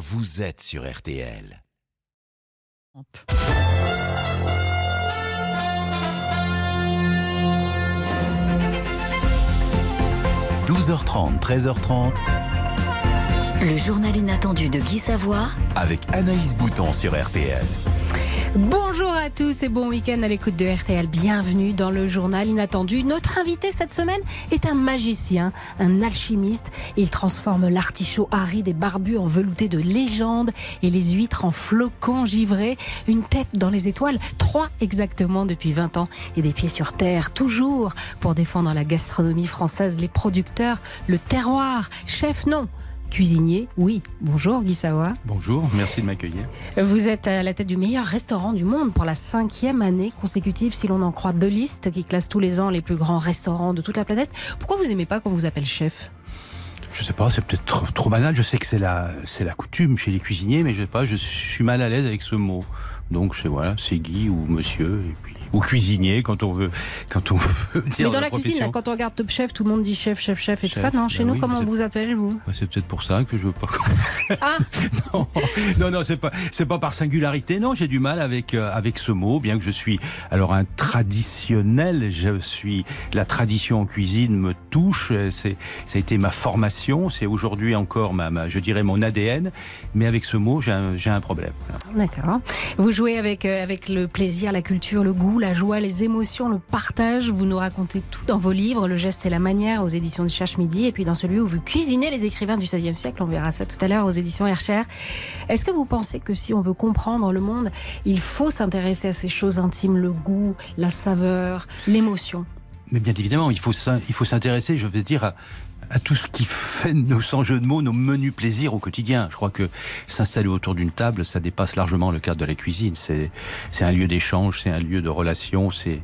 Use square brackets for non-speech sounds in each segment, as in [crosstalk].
vous êtes sur RTL. 12h30, 13h30. Le journal inattendu de Guy Savoie avec Anaïs Bouton sur RTL. Bonjour à tous et bon week-end à l'écoute de RTL. Bienvenue dans le journal inattendu. Notre invité cette semaine est un magicien, un alchimiste. Il transforme l'artichaut aride et barbu en velouté de légende et les huîtres en flocons givrés. Une tête dans les étoiles, trois exactement depuis 20 ans et des pieds sur terre, toujours pour défendre la gastronomie française, les producteurs, le terroir. Chef, non cuisinier. Oui, bonjour Guy Savoie. Bonjour, merci de m'accueillir. Vous êtes à la tête du meilleur restaurant du monde pour la cinquième année consécutive, si l'on en croit deux listes qui classent tous les ans les plus grands restaurants de toute la planète. Pourquoi vous aimez pas qu'on vous appelle chef? Je sais pas, c'est peut-être trop, trop, banal. Je sais que c'est la, c'est la coutume chez les cuisiniers, mais je sais pas, je suis mal à l'aise avec ce mot. Donc, c'est voilà, c'est Guy ou Monsieur, et puis ou cuisinier quand on veut, quand on [laughs] veut dire. Mais dans la, cuisine, quand on regarde Top Chef, tout le monde dit chef, chef, chef et tout ça. Non, chez ben nous, comment on vous appelle vous? Bah, C'est peut-être pour ça que je veux pas. ah [laughs] non, non, non c'est pas, c'est pas par singularité. Non, j'ai du mal avec euh, avec ce mot, bien que je suis alors un traditionnel. Je suis la tradition en cuisine me touche. C'est, ça a été ma formation. C'est aujourd'hui encore ma, ma, je dirais mon ADN. Mais avec ce mot, j'ai un, j'ai un problème. D'accord. Vous jouez avec euh, avec le plaisir, la culture, le goût la joie, les émotions, le partage. Vous nous racontez tout dans vos livres, Le geste et la manière aux éditions du Cherche Midi, et puis dans celui où vous cuisinez les écrivains du XVIe siècle. On verra ça tout à l'heure aux éditions Hercher. Est-ce que vous pensez que si on veut comprendre le monde, il faut s'intéresser à ces choses intimes, le goût, la saveur, l'émotion? Mais bien évidemment, il faut s'intéresser, je veux dire, à, à tout ce qui fait nos, sans jeu de mots, nos menus plaisirs au quotidien. Je crois que s'installer autour d'une table, ça dépasse largement le cadre de la cuisine. C'est, un lieu d'échange, c'est un lieu de relation, c'est,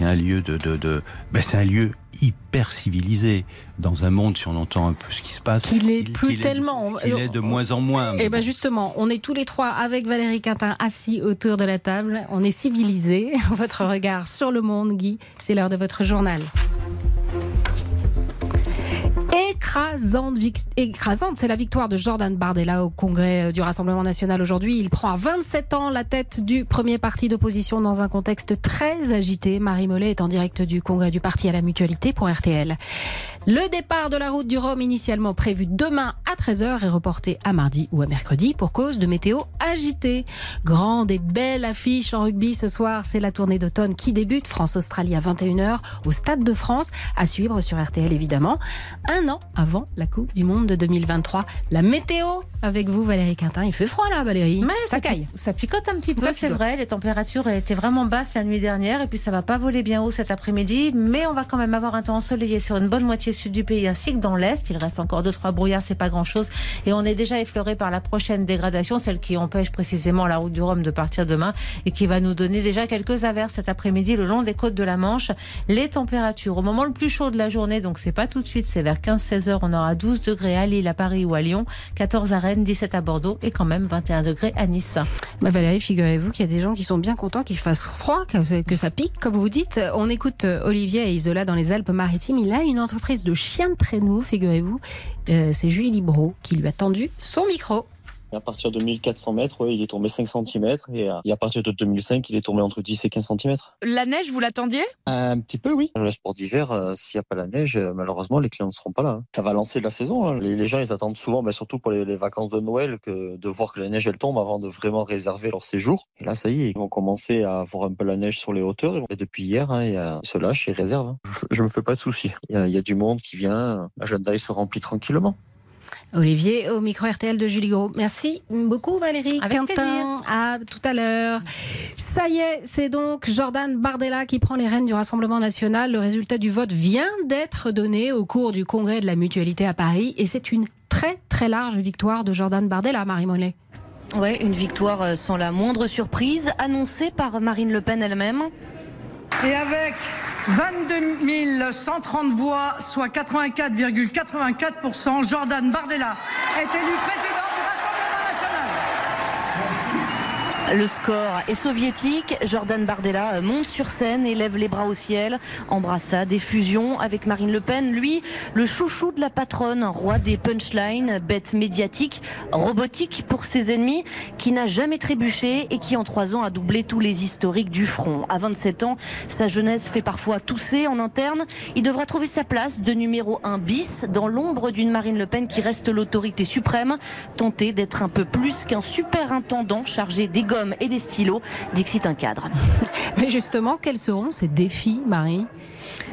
un lieu de, de, de ben c'est un lieu hyper civilisé dans un monde, si on entend un peu ce qui se passe. Qu'il est plus tellement. Est, il est de moins en moins. Et eh ben justement, on est tous les trois avec Valérie Quintin assis autour de la table. On est civilisés. [laughs] Votre regard sur le monde, Guy, c'est l'heure de votre journal. Écrasante, écrasante, c'est la victoire de Jordan Bardella au congrès euh, du Rassemblement national aujourd'hui. Il prend à 27 ans la tête du premier parti d'opposition dans un contexte très agité. Marie Mollet est en direct du congrès du parti à la mutualité pour RTL. Le départ de la route du Rhum, initialement prévu demain à 13h, est reporté à mardi ou à mercredi pour cause de météo agitée. Grande et belle affiche en rugby ce soir, c'est la tournée d'automne qui débute. France-Australie à 21h au Stade de France, à suivre sur RTL évidemment. An avant la Coupe du Monde de 2023. La météo avec vous Valérie Quintin. Il fait froid là Valérie. Mais ça, caille. Ça picote un petit peu, c'est vrai. Les températures étaient vraiment basses la nuit dernière et puis ça va pas voler bien haut cet après-midi. Mais on va quand même avoir un temps ensoleillé sur une bonne moitié sud du pays ainsi que dans l'est. Il reste encore deux trois brouillards, c'est pas grand chose. Et on est déjà effleuré par la prochaine dégradation, celle qui empêche précisément la route du Rhum de partir demain et qui va nous donner déjà quelques averses cet après-midi le long des côtes de la Manche. Les températures au moment le plus chaud de la journée, donc c'est pas tout de suite, c'est vers 15-16 heures, on aura 12 degrés à Lille, à Paris ou à Lyon, 14 à Rennes, 17 à Bordeaux et quand même 21 degrés à Nice. Bah Valérie, figurez-vous qu'il y a des gens qui sont bien contents qu'il fasse froid, que ça pique, comme vous dites. On écoute Olivier et Isola dans les Alpes-Maritimes. Il a une entreprise de chiens de traîneau, figurez-vous. Euh, c'est Julie Libro qui lui a tendu son micro. À partir de 1400 mètres, il est tombé 5 cm et à partir de 2005, il est tombé entre 10 et 15 cm. La neige, vous l'attendiez? Un petit peu, oui. Le sport d'hiver, euh, s'il n'y a pas la neige, euh, malheureusement, les clients ne seront pas là. Hein. Ça va lancer la saison. Hein. Les, gens, ils attendent souvent, mais surtout pour les, vacances de Noël, que de voir que la neige, elle tombe avant de vraiment réserver leur séjour. Et là, ça y est, ils vont commencer à voir un peu la neige sur les hauteurs. Et depuis hier, hein, ils se lâchent et réservent. Je ne me fais pas de soucis. Il y, y a du monde qui vient. L'agenda, il se remplit tranquillement. Olivier au micro RTL de Julie Gros. Merci beaucoup Valérie Avec Quintin. À tout à l'heure. Ça y est, c'est donc Jordan Bardella qui prend les rênes du Rassemblement national. Le résultat du vote vient d'être donné au cours du congrès de la mutualité à Paris et c'est une très très large victoire de Jordan Bardella, Marie Mollet. Ouais, une victoire euh, sans la moindre surprise, annoncée par Marine Le Pen elle-même. Et avec 22 130 voix, soit 84,84%. Jordan Bardella est élu président du Rassemblement national. Le score est soviétique. Jordan Bardella monte sur scène et lève les bras au ciel. Embrassade, effusion avec Marine Le Pen. Lui, le chouchou de la patronne, roi des punchlines, bête médiatique, robotique pour ses ennemis, qui n'a jamais trébuché et qui en trois ans a doublé tous les historiques du front. À 27 ans, sa jeunesse fait parfois tousser en interne. Il devra trouver sa place de numéro 1 bis dans l'ombre d'une Marine Le Pen qui reste l'autorité suprême, tenter d'être un peu plus qu'un superintendant chargé des et des stylos, d'exciter un cadre. [laughs] Mais justement, quels seront ces défis, Marie?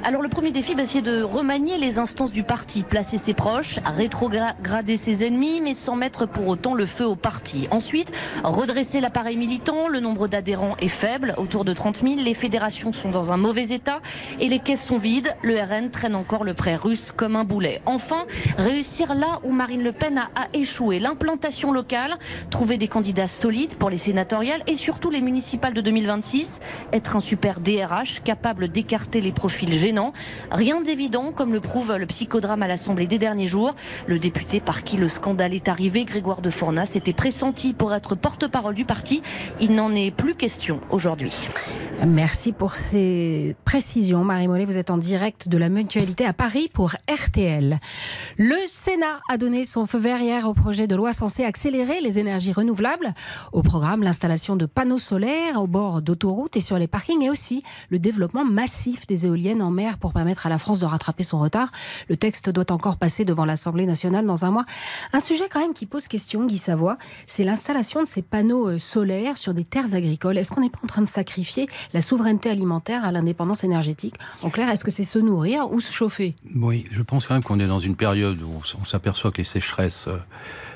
Alors le premier défi, bah, c'est de remanier les instances du parti, placer ses proches, rétrograder ses ennemis, mais sans mettre pour autant le feu au parti. Ensuite, redresser l'appareil militant. Le nombre d'adhérents est faible, autour de 30 000. Les fédérations sont dans un mauvais état et les caisses sont vides. Le RN traîne encore le prêt russe comme un boulet. Enfin, réussir là où Marine Le Pen a, échoué. L'implantation locale, trouver des candidats solides pour les sénatoriales et surtout les municipales de 2026. Être un super DRH capable d'écarter les profils Rien d'évident, comme le prouve le psychodrame à l'Assemblée des derniers jours. Le député par qui le scandale est arrivé, Grégoire de Fournas, était pressenti pour être porte-parole du parti. Il n'en est plus question aujourd'hui. Merci pour ces précisions. Marie Mollet, vous êtes en direct de la mutualité à Paris pour RTL. Le Sénat a donné son feu vert hier au projet de loi censé accélérer les énergies renouvelables. Au programme, l'installation de panneaux solaires au bord d'autoroutes et sur les parkings et aussi le développement massif des éoliennes en mer pour permettre à la France de rattraper son retard. Le texte doit encore passer devant l'Assemblée nationale dans un mois. Un sujet quand même qui pose question, Guy Savoie, c'est l'installation de ces panneaux euh, solaires sur des terres agricoles. Est-ce qu'on n'est pas en train de sacrifier la souveraineté alimentaire à l'indépendance énergétique? En clair, est-ce que c'est se nourrir ou se chauffer? Oui, je pense quand même qu'on est dans une période où on s'aperçoit que les sécheresses euh,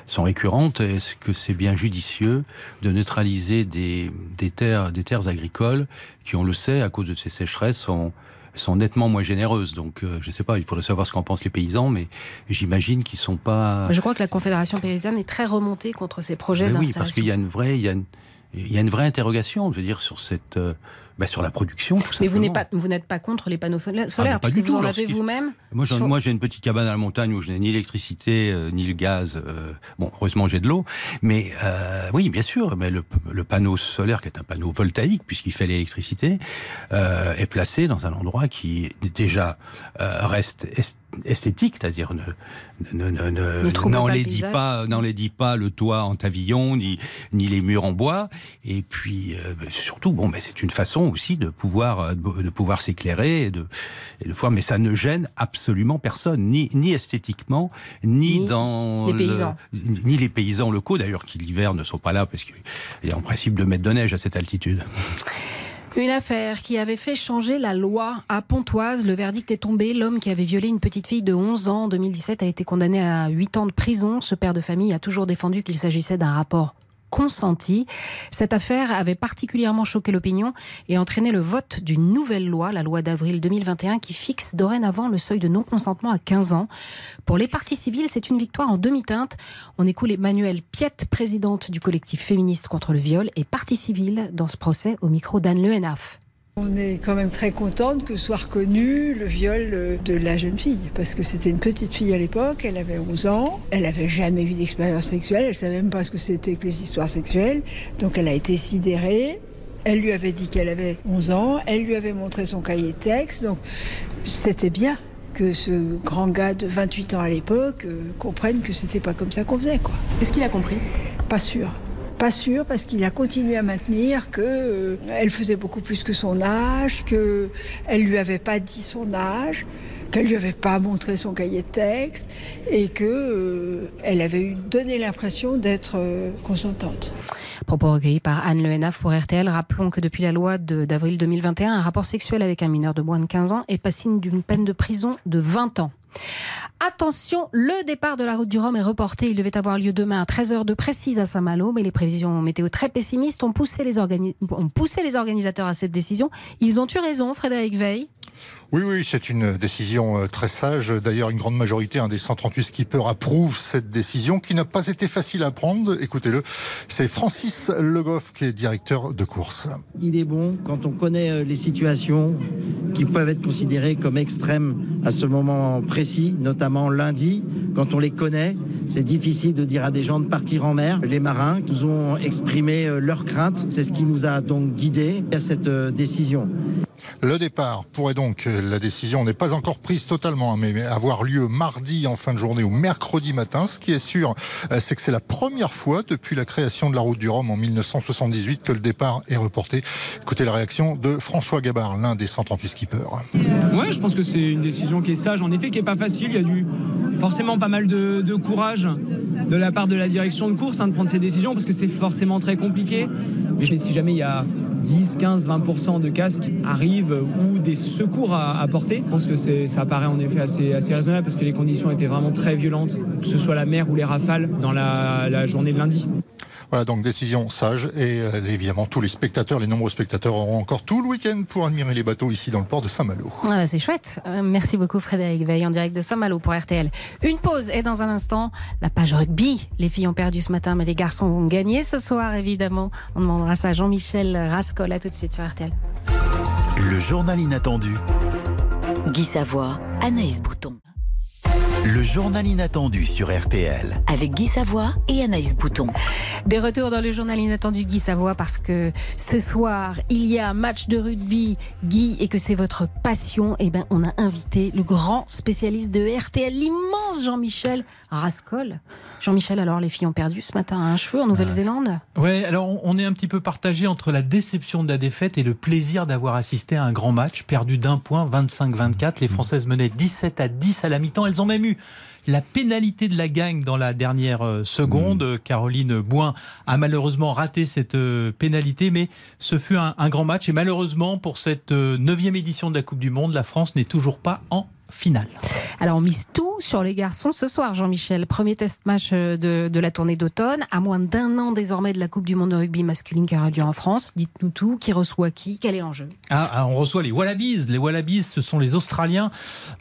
sont récurrentes. Est-ce que c'est bien judicieux de neutraliser des, terres, des terres agricoles qui, on le sait, à cause de ces sécheresses, sont sont nettement moins généreuses. Donc, euh, je ne sais pas, il faudrait savoir ce qu'en pensent les paysans, mais j'imagine qu'ils sont pas. Je crois que la Confédération paysanne est très remontée contre ces projets d'installation. Oui, parce qu'il y a une vraie, il y a une, il y a une vraie interrogation, je veux dire, sur cette, euh, bah, sur la production. Tout Mais vous n'êtes pas, vous n'êtes pas contre les panneaux solaires, ah, parce que vous en avez vous-même. Moi, j'ai une petite cabane à la montagne où je n'ai ni l'électricité euh, ni le gaz. Euh, bon, heureusement, j'ai de l'eau. Mais euh, oui, bien sûr. Mais le, le, panneau solaire, qui est un panneau voltaïque puisqu'il fait l'électricité, est placé dans un endroit qui déjà reste esthétique, c'est-à-dire ne, ne, ne, n'enlaidit pas, n'enlaidit pas le toit en tavillon ni, ni les murs en bois. Et puis surtout, bon, mais c'est une façon aussi de pouvoir, euh, de pouvoir s'éclairer et de, et de pouvoir, mais ça ne gêne absolument personne, ni, ni esthétiquement, ni, dans les paysans, ni les paysans locaux d'ailleurs qui l'hiver ne sont pas là parce qu'il y a en principe de mètres de neige à cette altitude. Une affaire qui avait fait changer la loi à Pontoise. Le verdict est tombé. L'homme qui avait violé une petite fille de 11 ans en 2017 a été condamné à 8 ans de prison. Ce père de famille a toujours défendu qu'il s'agissait d'un rapport consenti. Cette affaire avait particulièrement choqué l'opinion et entraîné le vote d'une nouvelle loi, la loi d'avril 2021, qui fixe dorénavant le seuil de non-consentement à 15 ans. Pour les partis civils, c'est une victoire en demi-teinte. On écoute Emmanuel Piette, présidente du collectif féministe contre le viol et partie civile dans ce procès au micro d'Anne Lehenaf. On est quand même très contente que soit reconnu le viol de la jeune fille, parce que c'était une petite fille à l'époque, elle avait 11 ans, elle n'avait jamais eu d'expérience sexuelle, elle savait même pas ce que c'était que les histoires sexuelles, donc elle a été sidérée. Elle lui avait dit qu'elle avait 11 ans, elle lui avait montré son cahier de texte, donc c'était bien que ce grand gars de 28 ans à l'époque euh, comprenne que c'était pas comme ça qu'on faisait. quoi. Est-ce qu'il a compris? Pas sûr. Pas sûr parce qu'il a continué à maintenir que euh, elle faisait beaucoup plus que son âge, que elle lui avait pas dit son âge, qu'elle lui avait pas montré son cahier de texte et que euh, elle avait donné l'impression d'être euh, consentante. Propos recueillis par Anne Lehenaf pour RTL. Rappelons que depuis la loi d'avril 2021, un rapport sexuel avec un mineur de moins de 15 ans est passible d'une peine de prison de 20 ans. Attention, le départ de la route du Rhum est reporté. Il devait avoir lieu demain à 13h de précise à Saint-Malo, mais les prévisions météo très pessimistes ont poussé, les ont poussé les organisateurs à cette décision. Ils ont eu raison, Frédéric Veil Oui, oui, c'est une décision euh, très sage. D'ailleurs, une grande majorité un des 138 skippers approuve cette décision qui n'a pas été facile à prendre. Écoutez-le, c'est Francis Le Goff qui est directeur de course. Il est bon quand on connaît euh, les situations qui peuvent être considérées comme extrêmes à ce moment précis, notamment lundi, quand on les connaît, c'est difficile de dire à des gens de partir en mer. Les marins nous ont exprimé euh, leurs craintes. C'est ce qui nous a donc guidés à cette décision. Le départ pourrait donc, la décision n'est pas encore prise totalement, hein, mais avoir lieu mardi en fin de journée ou mercredi matin. Ce qui est sûr, c'est que c'est la première fois depuis la création de la route du Rhum en 1978 que le départ est reporté. Écoutez la réaction de François Gabard, l'un des 138 skippers. Ouais, je pense que c'est une décision qui est sage, en effet, qui est pas facile. Il y a du forcément pas mal de, courage de la part de la direction de course hein, de prendre ces décisions parce que c'est forcément très compliqué. Mais si jamais il y a 10, 15, 20% de casques arrivent ou des secours à apporter, je pense que ça paraît en effet assez, raisonnable parce que les conditions étaient vraiment très violentes, que ce soit la mer ou les rafales dans la journée de lundi. Voilà donc décision sage et euh, évidemment tous les spectateurs, les nombreux spectateurs auront encore tout le week-end pour admirer les bateaux ici dans le port de Saint-Malo. Ah, c'est chouette. Euh, merci beaucoup Frédéric Veil en direct de Saint-Malo pour RTL. Une pause et dans un instant la page rugby. Les filles ont perdu ce matin mais les garçons vont gagner ce soir évidemment. On demandera ça à Jean-Michel Rascol. À tout de suite sur RTL. Le journal inattendu. Guy Savoie, Anaïs Bouton. Le journal inattendu sur RTL. Avec Guy Savoie et Anaïs Bouton. Des retours dans le journal inattendu Guy Savoie parce que ce soir, il y a un match de rugby, Guy, et que c'est votre passion. Et eh ben, on a invité le grand spécialiste de RTL, l'immense Jean-Michel Rascol. Jean-Michel, alors les filles ont perdu ce matin un cheveu en Nouvelle-Zélande? Ouais, alors on est un petit peu partagé entre la déception de la défaite et le plaisir d'avoir assisté à un grand match, perdu d'un point, 25-24. Les Françaises menaient 17 à 10 à la mi-temps. Elles ont même eu la pénalité de la gagne dans la dernière euh, seconde. Mmh. Caroline Bouin a malheureusement raté cette euh, pénalité, mais ce fut un, un grand match. Et malheureusement, pour cette euh, neuvième édition de la Coupe du Monde, la France n'est toujours pas en finale. Alors on mise tout sur les garçons ce soir, Jean-Michel. Premier test match euh, de, la tournée d'automne, à moins d'un an désormais de la Coupe du Monde de rugby masculine qui aura lieu en France. Dites-nous tout, qui reçoit qui, quel est l'enjeu? Ah, ah, On reçoit les Wallabies. Les Wallabies, ce sont les Australiens.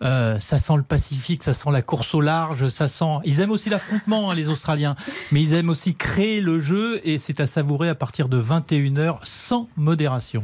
Euh, ça sent le Pacifique, ça sent la course au large, ça sent... Ils aiment aussi l'affrontement, hein, les Australiens, mais ils aiment aussi créer le jeu et c'est à savourer à partir de 21h sans modération.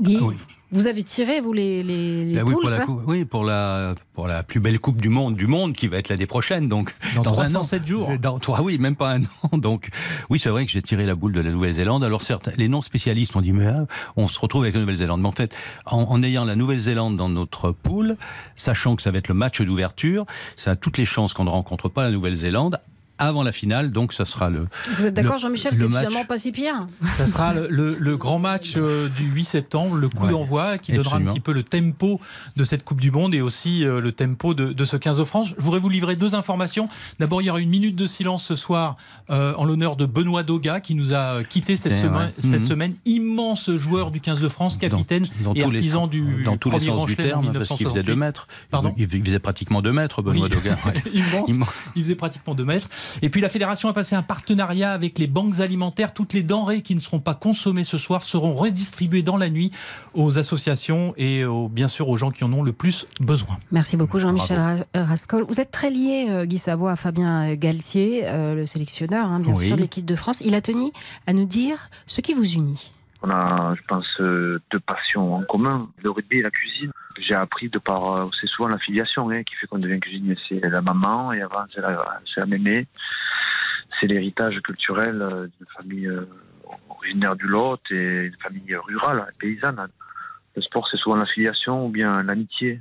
Guy? Ah vous avez tiré, vous, les, les, oui, pour la, oui, pour la, pour la plus belle Coupe du Monde du monde qui va être l'année prochaine. Donc, dans, dans un an, 7 jours. Dans, oui, même pas un an. [laughs] Donc, oui, c'est vrai que j'ai tiré la boule de la Nouvelle-Zélande. Alors, certes, les non-spécialistes ont dit, mais ah, on se retrouve avec la Nouvelle-Zélande. Mais en fait, en, ayant la Nouvelle-Zélande dans notre poule, sachant que ça va être le match d'ouverture, ça a toutes les chances qu'on ne rencontre pas la Nouvelle-Zélande avant la finale. Donc, ça sera le. Vous êtes d'accord, Jean-Michel C'est finalement pas si pire. Ça sera le, grand match euh, du 8 septembre, le coup d'envoi qui donnera un petit peu le tempo de cette Coupe du Monde et aussi euh, le tempo de, ce 15 de France. Je voudrais vous livrer deux informations. D'abord, il y aura une minute de silence ce soir euh, en l'honneur de Benoît Doga qui nous a quitté cette, semaine, cette mhm. semaine. Immense joueur du tous de France, capitaine et artisan du dans tous les sens du terme, parce qu'il faisait 2 mètres. Pardon il faisait pratiquement 2 mètres, Benoît Doga. [laughs] Immense. Il faisait pratiquement 2 mètres. Et puis la fédération a passé un partenariat avec les banques alimentaires. Toutes les denrées qui ne seront pas consommées ce soir seront redistribuées dans la nuit aux associations et bien sûr aux gens qui en ont le plus besoin. Merci beaucoup Jean-Michel Rascol. Vous êtes très lié, euh, Guy Savoie, à Fabien Galtier, euh, le sélectionneur, hein, bien sûr, de l'équipe de France. Il a tenu à nous dire ce qui vous unit. On a, je pense, euh, deux passions en commun, le rugby et la cuisine. J'ai appris de par, euh, c'est souvent l'affiliation hein, qui fait qu'on devient cuisinier. C'est la maman et avant c'est la, la mémé. C'est l'héritage culturel euh, d'une famille originaire du Lot et une famille rurale, paysanne. Le sport c'est souvent l'affiliation ou bien l'amitié.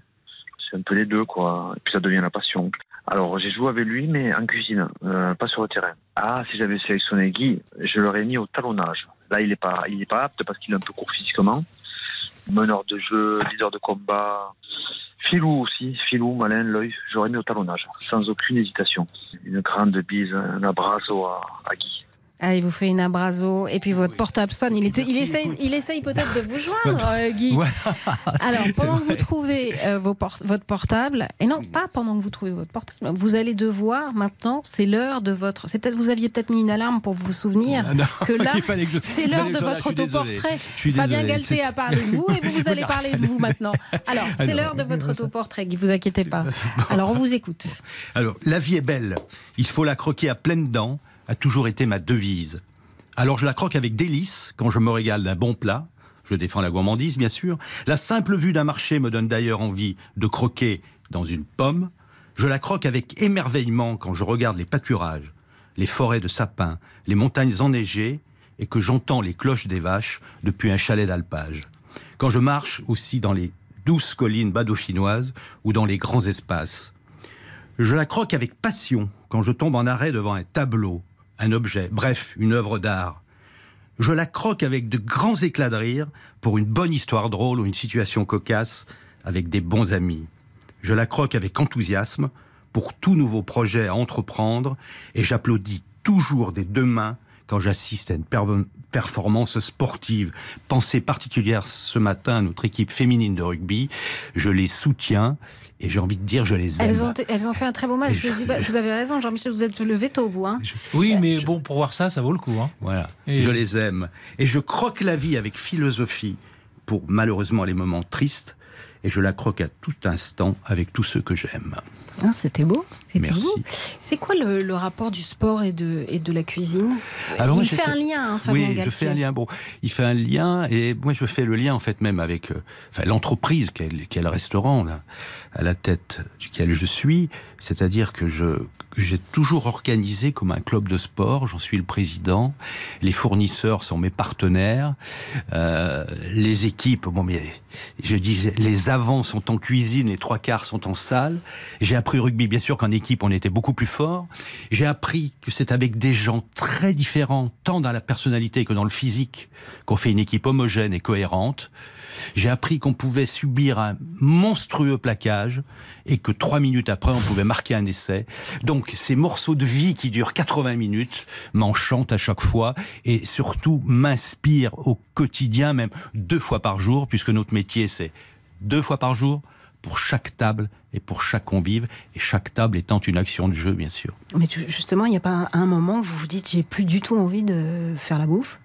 C'est un peu les deux quoi. Et puis ça devient la passion. Alors j'ai joué avec lui mais en cuisine, pas sur le terrain. Ah si j'avais sélectionné Guy, je l'aurais mis au talonnage. Là, il n'est pas, il pas apte parce qu'il est un peu court physiquement. Meneur de jeu, leader de combat. Filou aussi, Filou, malin, l'œil, j'aurais mis au talonnage, sans aucune hésitation. Une grande bise, un abrazo à, à Guy. Ah, il vous fait une abrazo et puis votre portable sonne. Il, était, il, essaye, il essaye peut-être de vous joindre, [laughs] euh, Guy. [laughs] Alors, pendant que vous trouvez euh, vos por- votre portable, et non, pas pendant que vous trouvez votre portable, vous allez devoir maintenant, c'est l'heure de votre. C'est peut-être vous aviez peut-être mis une alarme pour vous souvenir Ah non, que [laughs] là, je- c'est l'heure de votre autoportrait. Fabien Galté a parlé de vous et vous, vous allez parler de vous maintenant. Alors, c'est l'heure de votre autoportrait, Guy, vous inquiétez pas. Alors, on vous écoute. Alors, la vie est belle. Il faut la croquer à pleines dents, a toujours été ma devise. Alors, je la croque avec délice quand je me régale d'un bon plat. Je défends la gourmandise, bien sûr. La simple vue d'un marché me donne d'ailleurs envie de croquer dans une pomme. Je la croque avec émerveillement quand je regarde les pâturages, les forêts de sapins, les montagnes enneigées et que j'entends les cloches des vaches depuis un chalet d'alpage. Quand je marche aussi dans les douces collines badauphinoises ou dans les grands espaces. Je la croque avec passion quand je tombe en arrêt devant un tableau, un objet, bref, une œuvre d'art. Je la croque avec de grands éclats de rire pour une bonne histoire drôle ou une situation cocasse avec des bons amis. Je la croque avec enthousiasme pour tout nouveau projet à entreprendre et j'applaudis toujours des deux mains quand j'assiste à une performance sportive. Pensée particulière ce matin à notre équipe féminine de rugby. Je les soutiens et j'ai envie de dire je les aime. Elles ont, elles ont fait un très beau match. Je bah, vous avez raison, Jean-Michel, vous êtes le veto, vous. Hein. Oui, mais bon, pour voir ça, ça vaut le coup. hein. Voilà. Et- Je les aime. Et je croque la vie avec philosophie pour malheureusement les moments tristes. Et je la croque à tout instant avec tous ceux que j'aime. Ah, C'était beau. C'était Merci. beau. C'est quoi le, le rapport du sport et de, et de la cuisine? Alors, Il fait un lien, hein, Fabien Oui, Galtier. je fais un lien. Bon, il fait un lien et moi je fais le lien en fait même avec euh, enfin, l'entreprise qui est, qui est le restaurant là, à la tête duquel je suis. C'est-à-dire que je que j'ai toujours organisé comme un club de sport. J'en suis le président. Les fournisseurs sont mes partenaires. Euh, les équipes, bon mais je disais les avants sont en cuisine, les trois quarts sont en salle. J'ai appris au rugby bien sûr qu'en équipe on était beaucoup plus fort. J'ai appris que c'est avec des gens très différents, tant dans la personnalité que dans le physique, qu'on fait une équipe homogène et cohérente. J'ai appris qu'on pouvait subir un monstrueux plaquage et que trois minutes après, on pouvait marquer un essai. Donc, ces morceaux de vie qui durent 80 minutes m'enchantent à chaque fois et surtout m'inspirent au quotidien, même deux fois par jour, puisque notre métier, c'est deux fois par jour pour chaque table et pour chaque convive, et chaque table étant une action de jeu, bien sûr. Mais justement, il n'y a pas un moment où vous vous dites j'ai plus du tout envie de faire la bouffe?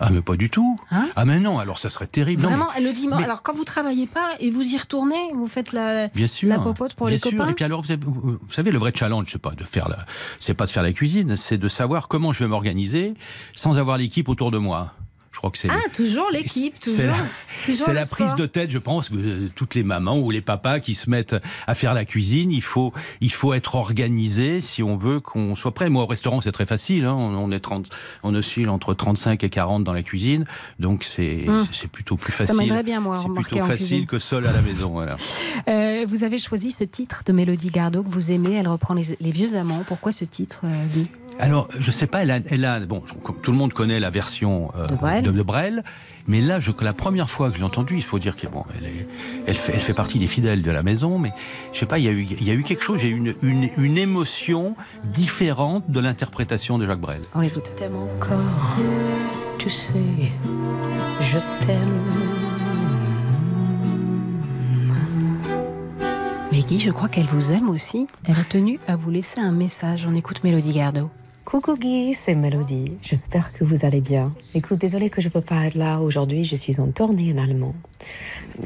Ah, mais pas du tout. Hein ah, mais non, alors ça serait terrible. Non, mais- Vraiment, le dimanche. mais- Alors, quand vous travaillez pas et vous y retournez, vous faites la, Bien sûr. la popote pour bien les sûr. copains Et puis alors, vous, avez- vous- vous savez, le vrai challenge, c'est pas de faire la, c'est pas de faire la cuisine, c'est de savoir comment je vais m'organiser sans avoir l'équipe autour de moi. Je crois que c'est. Ah, toujours l'équipe, C'est toujours. la, toujours c'est la prise de tête, je pense, que euh, toutes les mamans ou les papas qui se mettent à faire la cuisine, il faut, il faut être organisé si on veut qu'on soit prêt. Moi, au restaurant, c'est très facile. hein. On, est 30, on oscille entre 35 et 40 dans la cuisine, donc c'est, Hum. plutôt plus Ça facile. m'aiderait bien, moi, C'est plutôt facile que seul à la maison. Voilà. [laughs] Euh, vous avez choisi ce titre de Mélodie Gardot que vous aimez. Elle reprend les, les vieux amants. Pourquoi ce titre, euh, Alors, je sais pas, elle a, elle a- bon, tout le monde connaît la version euh, De Brel. de, de Brel, mais là, je, la première fois que je l'ai entendue, il faut dire qu'elle bon, elle, est- elle, fait, elle fait partie des fidèles de la maison, mais je sais pas, il y a eu, il y a eu quelque chose, j'ai eu une, une, une émotion différente de l'interprétation de Jacques Brel. On l'écoute. t'aime encore, tu sais, je t'aime. Mais Guy, je crois qu'elle vous aime aussi. Elle a tenu à vous laisser un message. On écoute Mélodie Gardot. Coucou Guy, c'est Mélodie. J'espère que vous allez bien. Écoute, désolée que je peux pas être là aujourd'hui, je suis en tournée en allemand.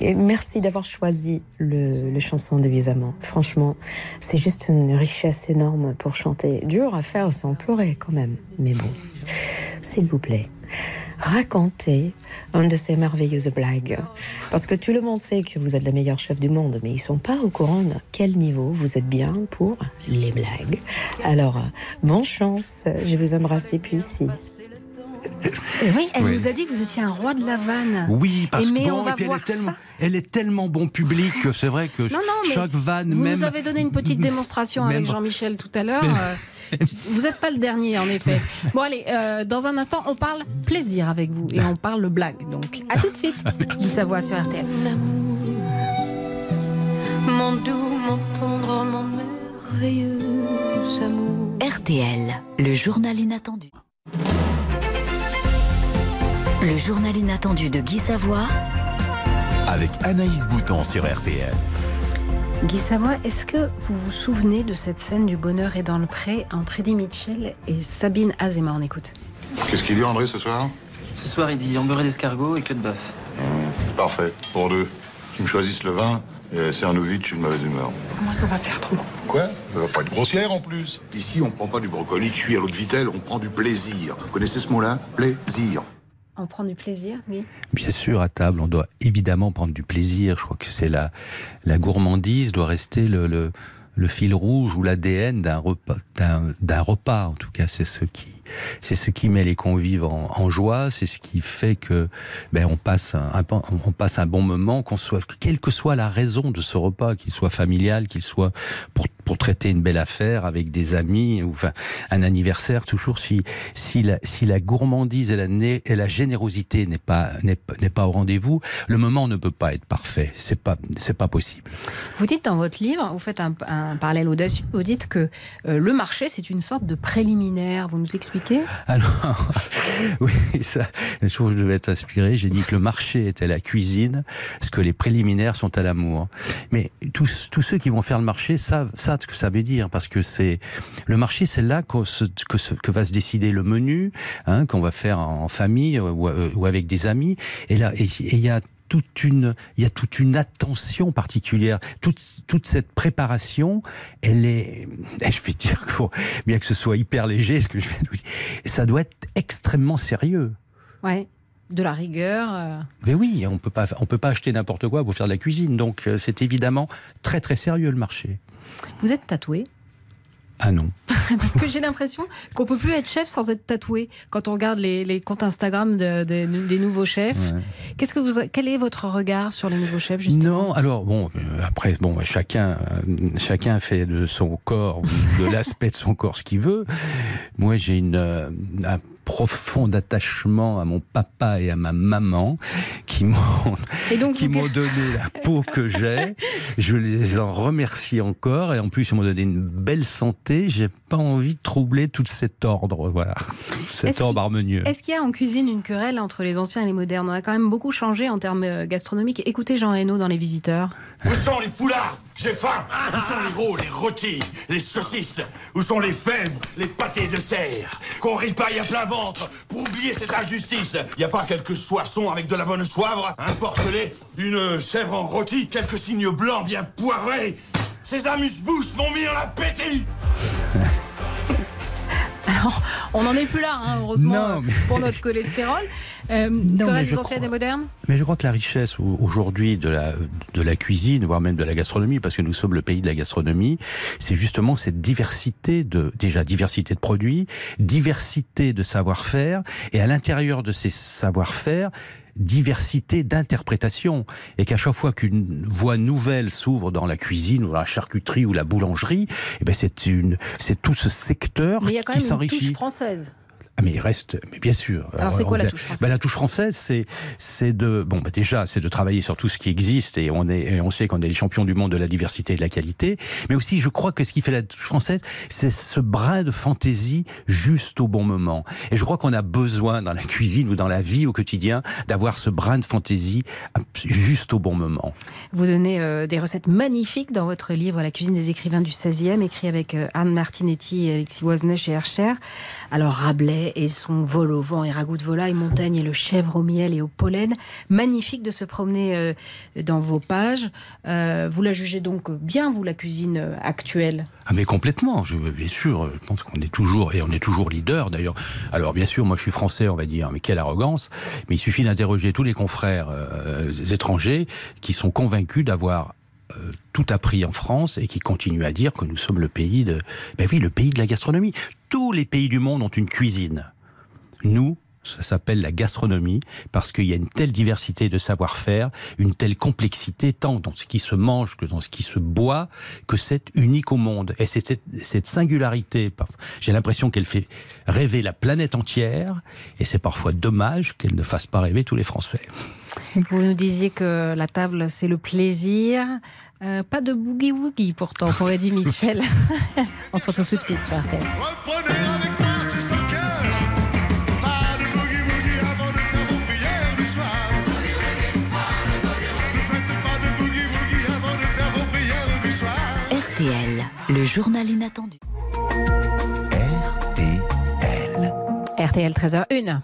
Merci d'avoir choisi le, le chanson de Amants. Franchement, c'est juste une richesse énorme pour chanter. Dur à faire sans pleurer quand même. Mais bon, s'il vous plaît, racontez une de ces merveilleuses blagues. Parce que tout le monde sait que vous êtes le meilleur chef du monde, mais ils sont pas au courant de quel niveau vous êtes bien pour les blagues. Alors, bonne chance. Je vous embrasse depuis ici. Oui, elle Oui. nous a dit que vous étiez un roi de la vanne. Oui, parce Et que mais bon, on va et puis elle, voir est tellement, ça. elle est tellement bon public que c'est vrai que Non, non, mais chaque vanne, Vous même. nous avez donné une petite démonstration Même- avec Jean-Michel tout à l'heure. [laughs] Euh, Vous n'êtes pas le dernier, en effet. Bon, allez, euh, dans un instant, on parle plaisir avec vous et on parle blague. Donc, à tout de suite. [laughs] Guy Savoie sur RTL. Mon doux, mon tendre, mon merveilleux amour. RTL, le journal inattendu. Le journal inattendu de Guy Savoie avec Anaïs Bouton sur RTL. Guy Savoie, est-ce que vous vous souvenez de cette scène du bonheur et dans le pré entre Eddie Mitchell et Sabine Azema On écoute. Qu'est-ce qu'il dit André ce soir? Ce soir, il dit beurré d'escargot et queue de bœuf. Parfait, pour deux. Tu me choisisses le vin et c'est un vite, je suis de mauvaise humeur. Comment ça va faire trop long Quoi? Ça va pas être grossière en plus. Ici, on prend pas du brocoli cuit à l'eau de vitelle, on prend du plaisir. Vous connaissez ce mot-là? Plaisir. On prend du plaisir, oui. Bien sûr, à table, on doit évidemment prendre du plaisir. Je crois que c'est la, la gourmandise doit rester le, le, fil rouge ou l'ADN d'un repas, d'un repas. En tout cas, c'est ce qui c'est ce qui met les convives en, joie, c'est ce qui fait que ben, on passe un, on passe un bon moment, qu'on soit, quelle que soit la raison de ce repas, qu'il soit familial, qu'il soit pour, pour traiter une belle affaire avec des amis, ou enfin un anniversaire, toujours si si la, si la gourmandise et la, et la générosité n'est pas n'est pas au rendez-vous, le moment ne peut pas être parfait. C'est pas c'est pas possible. Vous dites dans votre livre, vous faites un, parallèle audacieux. Vous dites que euh, le marché c'est une sorte de préliminaire. Vous nous expliquez? Alors, [laughs] oui, ça, je trouve que je devais être inspiré. J'ai dit que le marché était la cuisine, ce que les préliminaires sont à l'amour. Mais tous, tous ceux qui vont faire le marché savent, savent ce que ça veut dire, parce que c'est le marché, c'est là que, que, que, va se décider le menu, hein, qu'on va faire en famille ou, ou, avec des amis. Et là, il y a toute une, il y a toute une attention particulière. Toute, toute cette préparation, elle est, [laughs] je vais dire, bien que ce soit hyper léger, ce que je vais dire, ça doit être extrêmement sérieux. Ouais de la rigueur. Euh. Mais oui, on peut pas, on peut pas acheter n'importe quoi pour faire de la cuisine. Donc euh, c'est évidemment très très sérieux le marché. Vous êtes tatoué ah non. [laughs] Parce que j'ai l'impression qu'on peut plus être chef sans être tatoué. Quand on regarde les, comptes Instagram des nouveaux chefs, qu'est-ce que vous, quel est votre regard sur les nouveaux chefs justement? Non, alors bon, euh, après bon, chacun, euh, chacun fait de son corps, de l'aspect de son corps ce qu'il veut. Moi, j'ai une euh, profond attachement à mon papa et à ma maman qui m'ont qui m'ont donné la peau que j'ai. Je les en remercie encore et en plus ils m'ont donné une belle santé. J'ai pas envie de troubler tout cet ordre, voilà, cet ordre harmonieux. Est-ce qu'il y a en cuisine une querelle entre les anciens et les modernes? On a quand même beaucoup changé en termes euh, gastronomiques. Écoutez Jean Reno dans Les Visiteurs. Où sont les poulards? J'ai faim. Où sont les gros, les rôtis, les saucisses? Où sont les fèves, les pâtés de serre? Qu'on ripaille à plein ventre pour oublier cette injustice. Y a pas quelques soissons avec de la bonne soivre? Un porcelet, une chèvre en rôti, quelques signes blancs bien poivrés. Ces amuse-bouches m'ont mis en appétit on n'en est plus là, hein, heureusement, pour notre cholestérol. Euh, non, mais et modernes? Mais je crois que la richesse aujourd'hui de la, de la cuisine, voire même de la gastronomie, parce que nous sommes le pays de la gastronomie, c'est justement cette diversité de, déjà diversité de produits, diversité de savoir-faire, et à l'intérieur de ces savoir-faire, diversité d'interprétation et qu'à chaque fois qu'une voie nouvelle s'ouvre dans la cuisine ou dans la charcuterie ou la boulangerie, eh ben c'est une c'est tout ce secteur Mais il y a quand même une touche française. Ah, mais il reste, mais bien sûr. Alors c'est quoi la touche française ben, La touche française, c'est c'est de bon, ben, déjà, c'est de travailler sur tout ce qui existe et on est, on sait qu'on est les champions du monde de la diversité et de la qualité. Mais aussi, je crois que ce qui fait la touche française, c'est ce brin de fantaisie juste au bon moment. Et je crois qu'on a besoin dans la cuisine ou dans la vie au quotidien d'avoir ce brin de fantaisie juste au bon moment. Vous donnez euh, des recettes magnifiques dans votre livre La cuisine des écrivains du 16e, écrit avec euh, Anne Martinetti et Alexis Voisenet chez Hercher. Alors Rabelais et son vol au vent et ragoût de volaille, montagne et le chèvre au miel et au pollen. Magnifique de se promener euh, dans vos pages. Euh, vous la jugez donc bien, vous, la cuisine euh, actuelle? Ah mais complètement, je, bien sûr, je pense qu'on est toujours, et on est toujours leader d'ailleurs. Alors bien sûr, moi je suis français, on va dire, mais quelle arrogance, mais il suffit d'interroger tous les confrères étrangers qui sont convaincus d'avoir tout appris en France et qui continuent à dire que nous sommes le pays de, ben oui, le pays de la gastronomie tous les pays du monde ont une cuisine. Nous, ça s'appelle la gastronomie parce qu'il y a une telle diversité de savoir-faire, une telle complexité tant dans ce qui se mange que dans ce qui se boit, que c'est unique au monde. Et c'est cette, singularité, j'ai l'impression qu'elle fait rêver la planète entière et c'est parfois dommage qu'elle ne fasse pas rêver tous les Français. Vous nous disiez que la table, c'est le plaisir. Euh, pas de boogie-woogie pourtant, pour Eddie [laughs] Mitchell. On se retrouve tout de suite sur RTL. RTL, le journal inattendu. RTL. RTL 13h01.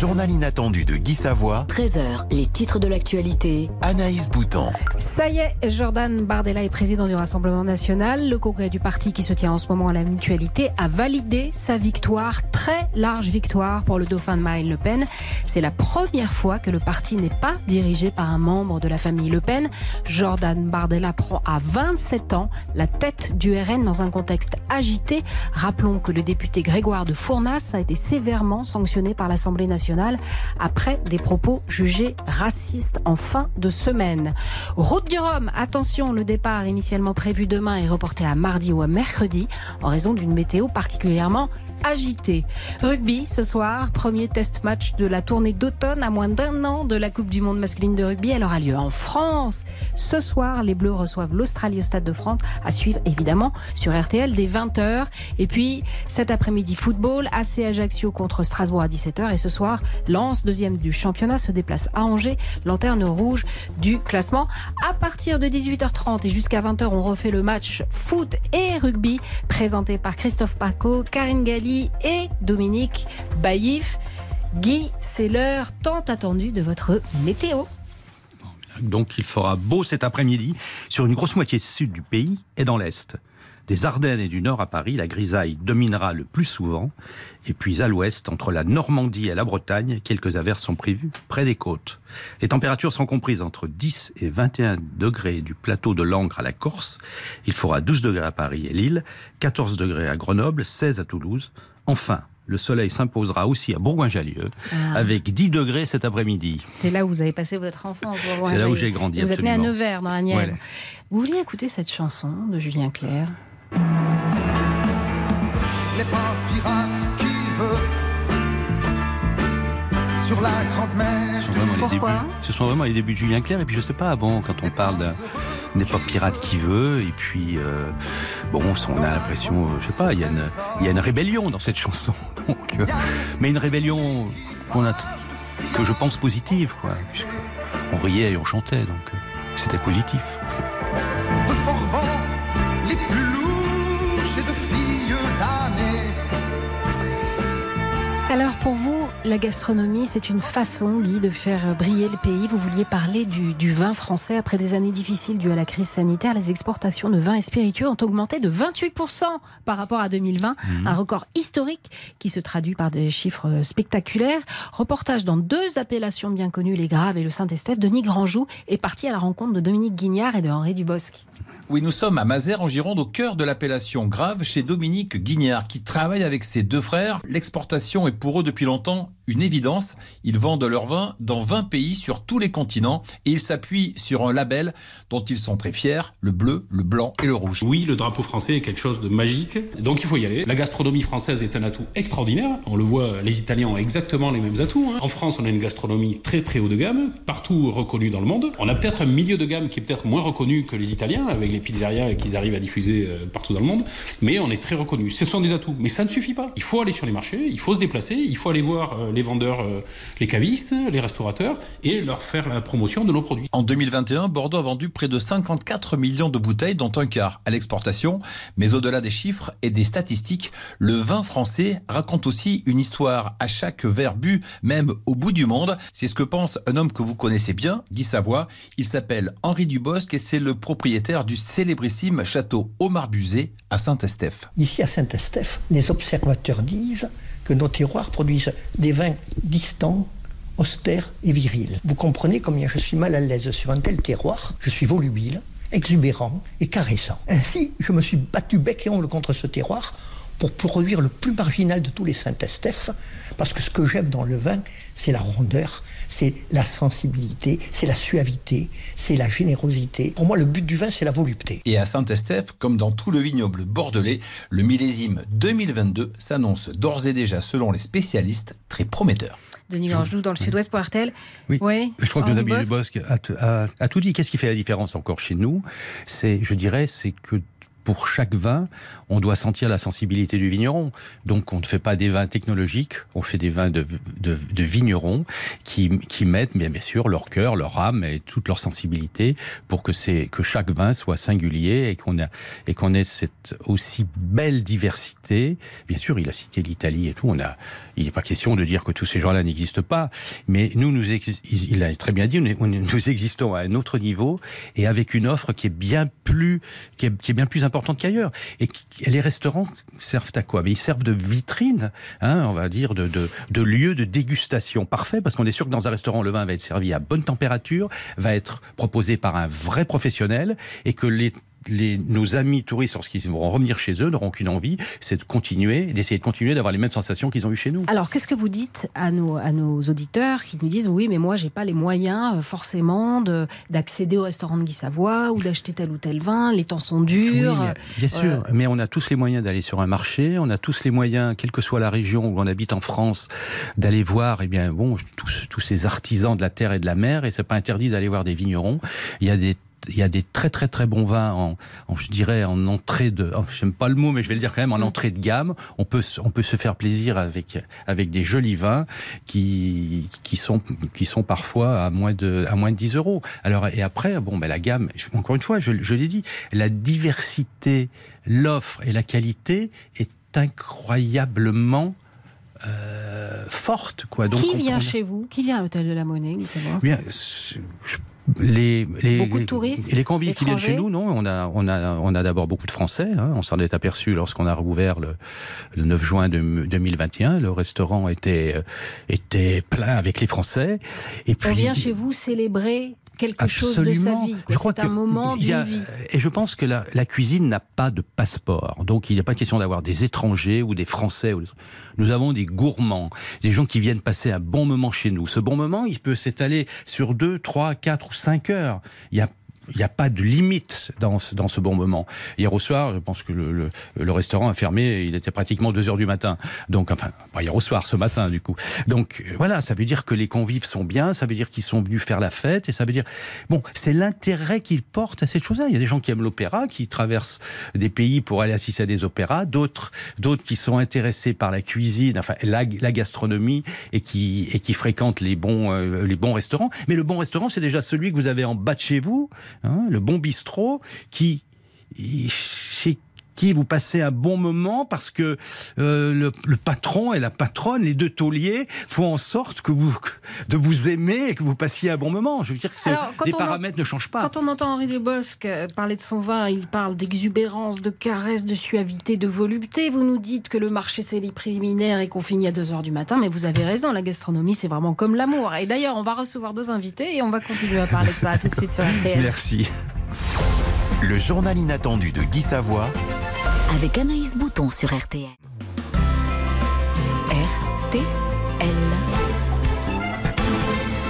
Journal inattendu de Guy Savoie. 13h, les titres de l'actualité. Anaïs Bouton. Ça y est, Jordan Bardella est président du Rassemblement national. Le congrès du parti qui se tient en ce moment à la mutualité a validé sa victoire, très large victoire pour le dauphin de Marine Le Pen. C'est la première fois que le parti n'est pas dirigé par un membre de la famille Le Pen. Jordan Bardella prend à 27 ans la tête du RN dans un contexte agité. Rappelons que le député Grégoire de Fournas a été sévèrement sanctionné par l'Assemblée nationale après des propos jugés racistes en fin de semaine. Route du Rhum, attention, le départ initialement prévu demain est reporté à mardi ou à mercredi en raison d'une météo particulièrement agitée. Rugby ce soir, premier test match de la tournée d'automne à moins d'un an de la Coupe du Monde masculine de rugby. Elle aura lieu en France. Ce soir, les Bleus reçoivent l'Australie au Stade de France à suivre évidemment sur RTL dès 20h. Et puis cet après-midi, football, AC Ajaccio contre Strasbourg à 17h et ce soir, Lens, deuxième du championnat, se déplace à Angers, lanterne rouge du classement. À partir de 18h30 et jusqu'à 20h, on refait le match foot et rugby présenté par Christophe Paco, Karine Galli et Dominique Baïf. Guy, c'est l'heure tant attendue de votre météo. Donc il fera beau cet après-midi sur une grosse moitié sud du pays et dans l'est. Des Ardennes et du Nord à Paris, la grisaille dominera le plus souvent. Et puis à l'ouest, entre la Normandie et la Bretagne, quelques averses sont prévues près des côtes. Les températures sont comprises entre 10 et 21 degrés du plateau de Langres à la Corse. Il fera 12 degrés à Paris et Lille, 14 degrés à Grenoble, 16 à Toulouse. Enfin, le soleil s'imposera aussi à Bourgoin-Jallieu, Ah. avec 10 degrés cet après-midi. C'est là où vous avez passé votre enfance. C'est là où j'ai grandi, Vous êtes né à. Nevers, dans la Nièvre. Ouais. Vous vouliez écouter cette chanson de Julien Clerc? N'est pas pirate qui veut sur la grande mer. Ce sont vraiment les Pourquoi débuts- Ce sont vraiment les débuts de Julien Clerc. Et puis je sais pas, bon, quand on parle d'un époque pirate qui veut, et puis euh, bon, on a l'impression, euh, je sais pas, il y, a une- il y a une rébellion dans cette chanson. [laughs] Donc, euh, mais une rébellion qu'on a, que je pense positive, quoi. on riait et on chantait, donc c'était positif. Alors pour vous, la gastronomie, c'est une façon, Guy, de faire briller le pays. Vous vouliez parler du, du vin français. Après des années difficiles dues à la crise sanitaire, les exportations de vins et spiritueux ont augmenté de 28% par rapport à 2020. Mhm. Un record historique qui se traduit par des chiffres spectaculaires. Reportage dans deux appellations bien connues, les Graves et le Saint-Estèphe. Denis Grandjou est parti à la rencontre de Dominique Guignard et de Henri Dubosc. Oui, nous sommes à Mazères en Gironde, au cœur de l'appellation Grave, chez Dominique Guignard, qui travaille avec ses deux frères. L'exportation est pour eux depuis longtemps une évidence. Ils vendent leur vin dans 20 pays sur tous les continents et ils s'appuient sur un label dont ils sont très fiers, le bleu, le blanc et le rouge. Oui, le drapeau français est quelque chose de magique, donc il faut y aller. La gastronomie française est un atout extraordinaire. On le voit, les Italiens ont exactement les mêmes atouts. hein. En France, on a une gastronomie très très haut de gamme, partout reconnue dans le monde. On a peut-être un milieu de gamme qui est peut-être moins reconnu que les Italiens, avec les pizzerias qu'ils arrivent à diffuser euh, partout dans le monde, mais on est très reconnu. Ce sont des atouts, mais ça ne suffit pas. Il faut aller sur les marchés, il faut se déplacer, il faut aller voir euh, les vendeurs, euh, les cavistes, les restaurateurs, et leur faire la promotion de nos produits. En 2021, Bordeaux a vendu près de 54 millions de bouteilles, dont un quart à l'exportation. Mais au-delà des chiffres et des statistiques, le vin français raconte aussi une histoire à chaque verre bu, même au bout du monde. C'est ce que pense un homme que vous connaissez bien, Guy Savoie. Il s'appelle Henri Dubosc et c'est le propriétaire du célébrissime château Omar Buzet à Saint-Estèphe. Ici à Saint-Estèphe, les observateurs disent que nos terroirs produisent des vins distants, austères et virils. Vous comprenez combien je suis mal à l'aise sur un tel terroir. Je suis volubile, exubérant et caressant. Ainsi, je me suis battu bec et ongle contre ce terroir pour produire le plus marginal de tous les Saint-Estèphe, parce que ce que j'aime dans le vin, c'est la rondeur, c'est la sensibilité, c'est la suavité, c'est la générosité. Pour moi, le but du vin, c'est la volupté. Et à Saint-Estèphe, comme dans tout le vignoble bordelais, le millésime 2022 s'annonce d'ores et déjà, selon les spécialistes, très prometteur. Denis Grandjou dans le sud-ouest pour RTL. Oui. Ouais. Je crois que Dominique Dubosc. Bosque a- a tout dit. Qu'est-ce qui fait la différence encore chez nous? C'est, je dirais, c'est que pour chaque vin, on doit sentir la sensibilité du vigneron. Donc, on ne fait pas des vins technologiques, on fait des vins de, de, vignerons qui, qui mettent, bien, sûr, leur cœur, leur âme et toute leur sensibilité pour que, que chaque vin soit singulier et qu'on, ait cette aussi belle diversité. Bien sûr, il a cité l'Italie et tout. On a, il n'est pas question de dire que tous ces gens-là n'existent pas, mais nous, il a très bien dit, nous, existons à un autre niveau et avec une offre qui est bien plus, qui est, bien plus importante qu'ailleurs. Les restaurants servent à quoi? Mais ils servent de vitrine, hein, on va dire, de, de, de lieu de dégustation parfait, parce qu'on est sûr que dans un restaurant, le vin va être servi à bonne température, va être proposé par un vrai professionnel, et que les les, nos amis touristes, lorsqu'ils vont revenir chez eux, n'auront qu'une envie, c'est de continuer, d'essayer de continuer d'avoir les mêmes sensations qu'ils ont eues chez nous. Alors, qu'est-ce que vous dites à nos, à nos auditeurs qui nous disent oui, mais moi, j'ai pas les moyens euh, forcément de- d'accéder au restaurant de Guy Savoie ou d'acheter tel ou tel vin, les temps sont durs. Oui, bien sûr, mais on a tous les moyens d'aller sur un marché, on a tous les moyens, quelle que soit la région où on habite en France, d'aller voir, eh bien, bon, tous, tous ces artisans de la terre et de la mer, et c'est pas interdit d'aller voir des vignerons. Il y a des il y a des très très très bons vins en, en, je dirais en entrée de oh, j'aime pas le mot mais je vais le dire quand même en entrée de gamme. On peut se- on peut se faire plaisir avec avec des jolis vins qui qui sont qui sont parfois à moins de à moins de 10 euros. Alors et après bon ben la gamme encore une fois je, je l'ai dit la diversité l'offre et la qualité est incroyablement euh, forte quoi. Donc qui vient on- chez vous? Qui vient à l'hôtel de la Monnaie, Bien, je- les, les, Beaucoup de touristes, les convives qui viennent chez nous, non On a, on a, on a d'abord beaucoup de Français. hein. on s'en est aperçu lorsqu'on a rouvert le, le 9 juin de- 2021. Le restaurant était, euh, était plein avec les Français. Et puis, On vient chez vous célébrer quelque chose de sa Absolument. vie. quoi. Je crois un que moment y a- vie. Et je pense que la, la cuisine n'a pas de passeport. Donc il n'y a pas question d'avoir des étrangers ou des Français. ou des- Nous avons des gourmands, des gens qui viennent passer un bon moment chez nous. Ce bon moment, il peut s'étaler sur deux, trois, quatre ou cinq heures. Il y a il n'y a pas de limite dans ce, dans ce bon moment. Hier au soir, je pense que le, restaurant a fermé, il était pratiquement 2 heures du matin. Donc, enfin, hier au soir, ce matin, du coup. Donc, euh, voilà, ça veut dire que les convives sont bien, ça veut dire qu'ils sont venus faire la fête, et ça veut dire. Bon, c'est l'intérêt qu'ils portent à cette chose-là. Il y a des gens qui aiment l'opéra, qui traversent des pays pour aller assister à des opéras, d'autres, d'autres qui sont intéressés par la cuisine, enfin, la, la gastronomie, et qui, et qui fréquentent les bons, euh, les bons restaurants. Mais le bon restaurant, c'est déjà celui que vous avez en bas de chez vous, hein, le bon bistrot, qui, qui vous passez un bon moment parce que euh, le, le patron et la patronne, les deux tauliers, font en sorte que vous de vous aimer et que vous passiez un bon moment. Je veux dire que Alors, les paramètres ne changent pas. Quand on entend Henri Desbosques euh, parler de son vin, il parle d'exubérance, de caresse, de suavité, de volupté. Vous nous dites que le marché c'est les préliminaires et qu'on finit à 2h du matin, mais vous avez raison, la gastronomie c'est vraiment comme l'amour. Et d'ailleurs, on va recevoir deux invités et on va continuer à parler de ça tout de suite sur RTL. Merci. Le journal inattendu de Guy Savoie. Avec Anaïs Bouton sur RTL. RTL.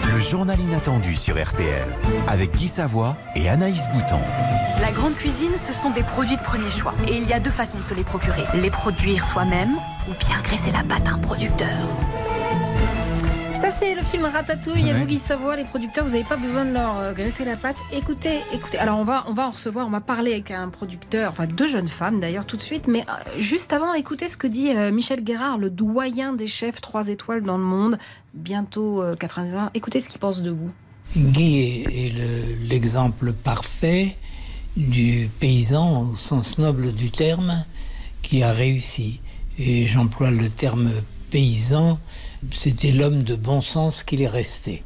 Le journal inattendu sur RTL. Avec Guy Savoie et Anaïs Bouton. La grande cuisine, ce sont des produits de premier choix. Et il y a deux façons de se les procurer. Les produire soi-même ou bien graisser la pâte à un producteur. Ça c'est le film Ratatouille. Et Ouais. vous Guy Savoie, les producteurs, vous n'avez pas besoin de leur euh, graisser la pâte. Écoutez, écoutez. Alors on va, on va en recevoir, on va parler avec un producteur, enfin deux jeunes femmes d'ailleurs tout de suite. Mais euh, juste avant, écoutez ce que dit euh, Michel Guérard, le doyen des chefs 3 étoiles dans le monde, bientôt euh, 81. Écoutez ce qu'il pense de vous. Guy est, est le- l'exemple parfait du paysan au sens noble du terme qui a réussi. Et j'emploie le terme paysan, c'était l'homme de bon sens qu'il est resté.